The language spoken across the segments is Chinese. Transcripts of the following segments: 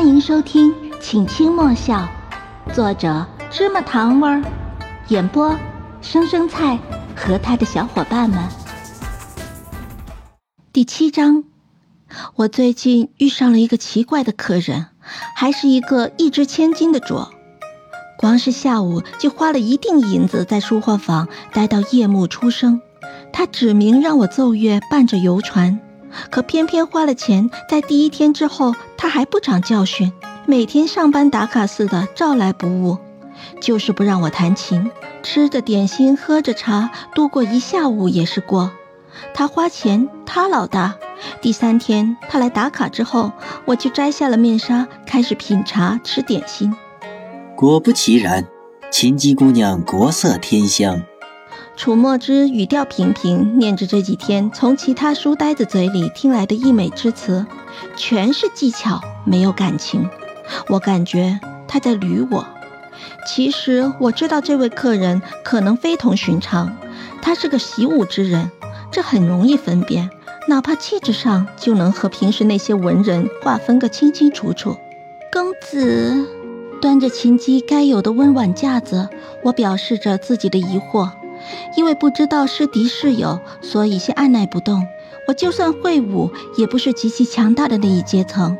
欢迎收听《请轻莫笑》，作者芝麻糖味儿，演播生生菜和他的小伙伴们。第七章，我最近遇上了一个奇怪的客人，还是一个一掷千金的主。光是下午就花了一锭银子在书画坊待到夜幕初升。他指明让我奏乐伴着游船。可偏偏花了钱，在第一天之后，他还不长教训，每天上班打卡似的照来不误，就是不让我弹琴，吃着点心，喝着茶，度过一下午也是过。他花钱，他老大。第三天他来打卡之后，我就摘下了面纱，开始品茶吃点心。果不其然，琴姬姑娘国色天香。楚墨之语调平平，念着这几天从其他书呆子嘴里听来的溢美之词，全是技巧，没有感情。我感觉他在捋我。其实我知道这位客人可能非同寻常，他是个习武之人，这很容易分辨，哪怕气质上就能和平时那些文人划分个清清楚楚。公子端着琴姬该有的温婉架子，我表示着自己的疑惑。因为不知道是敌是友，所以先按耐不动。我就算会武，也不是极其强大的那一阶层。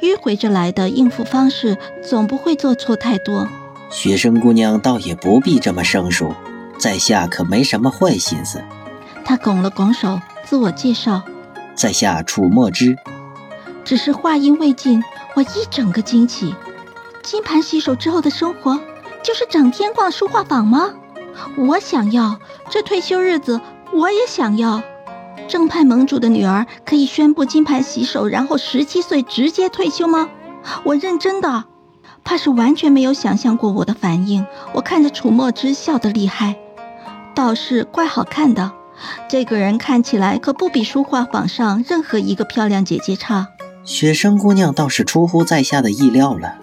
迂回着来的应付方式，总不会做错太多。学生姑娘倒也不必这么生疏，在下可没什么坏心思。他拱了拱手，自我介绍：“在下楚墨之。”只是话音未尽，我一整个惊起。金盘洗手之后的生活，就是整天逛书画坊吗？我想要这退休日子，我也想要。正派盟主的女儿可以宣布金牌洗手，然后十七岁直接退休吗？我认真的，怕是完全没有想象过我的反应。我看着楚墨之笑得厉害，倒是怪好看的。这个人看起来可不比书画坊上任何一个漂亮姐姐差。雪生姑娘倒是出乎在下的意料了。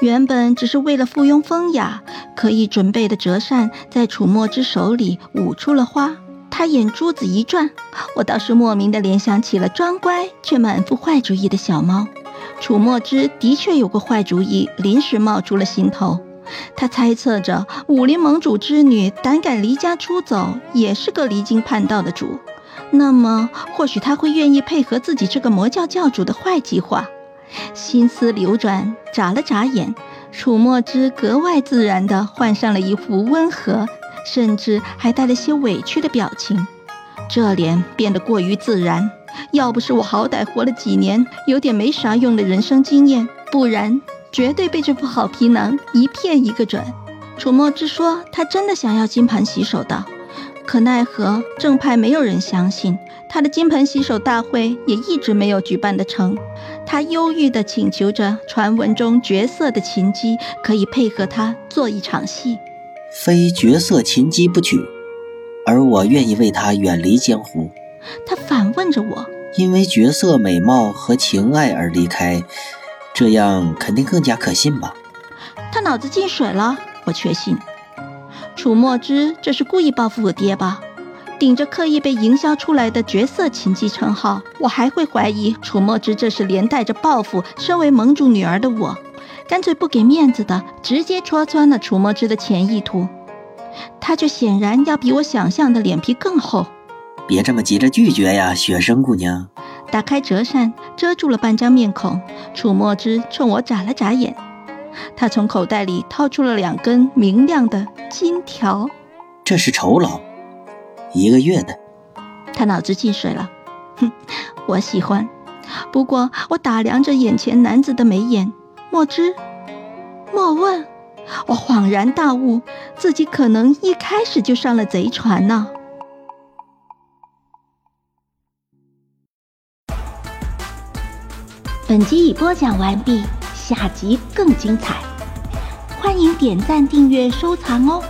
原本只是为了附庸风雅，刻意准备的折扇在楚墨之手里舞出了花。他眼珠子一转，我倒是莫名的联想起了装乖却满腹坏主意的小猫。楚墨之的确有个坏主意，临时冒出了心头。他猜测着武林盟主之女胆敢离家出走，也是个离经叛道的主。那么，或许他会愿意配合自己这个魔教教主的坏计划。心思流转，眨了眨眼，楚墨之格外自然地换上了一副温和，甚至还带了些委屈的表情，这脸变得过于自然。要不是我好歹活了几年，有点没啥用的人生经验，不然绝对被这副好皮囊一骗一个准。楚墨之说他真的想要金盆洗手的，可奈何正派没有人相信。他的金盆洗手大会也一直没有举办得成，他忧郁地请求着传闻中绝色的琴姬可以配合他做一场戏，非绝色琴姬不娶，而我愿意为他远离江湖。他反问着我：“因为绝色美貌和情爱而离开，这样肯定更加可信吧？”他脑子进水了，我确信。楚墨之这是故意报复我爹吧？顶着刻意被营销出来的绝色情姬称号，我还会怀疑楚墨之这是连带着报复。身为盟主女儿的我，干脆不给面子的，直接戳穿了楚墨之的潜意图。他却显然要比我想象的脸皮更厚。别这么急着拒绝呀，雪生姑娘。打开折扇，遮住了半张面孔。楚墨之冲我眨了眨眼，他从口袋里掏出了两根明亮的金条。这是酬劳。一个月的，他脑子进水了。哼，我喜欢。不过我打量着眼前男子的眉眼，莫知莫问，我恍然大悟，自己可能一开始就上了贼船呢。本集已播讲完毕，下集更精彩，欢迎点赞、订阅、收藏哦。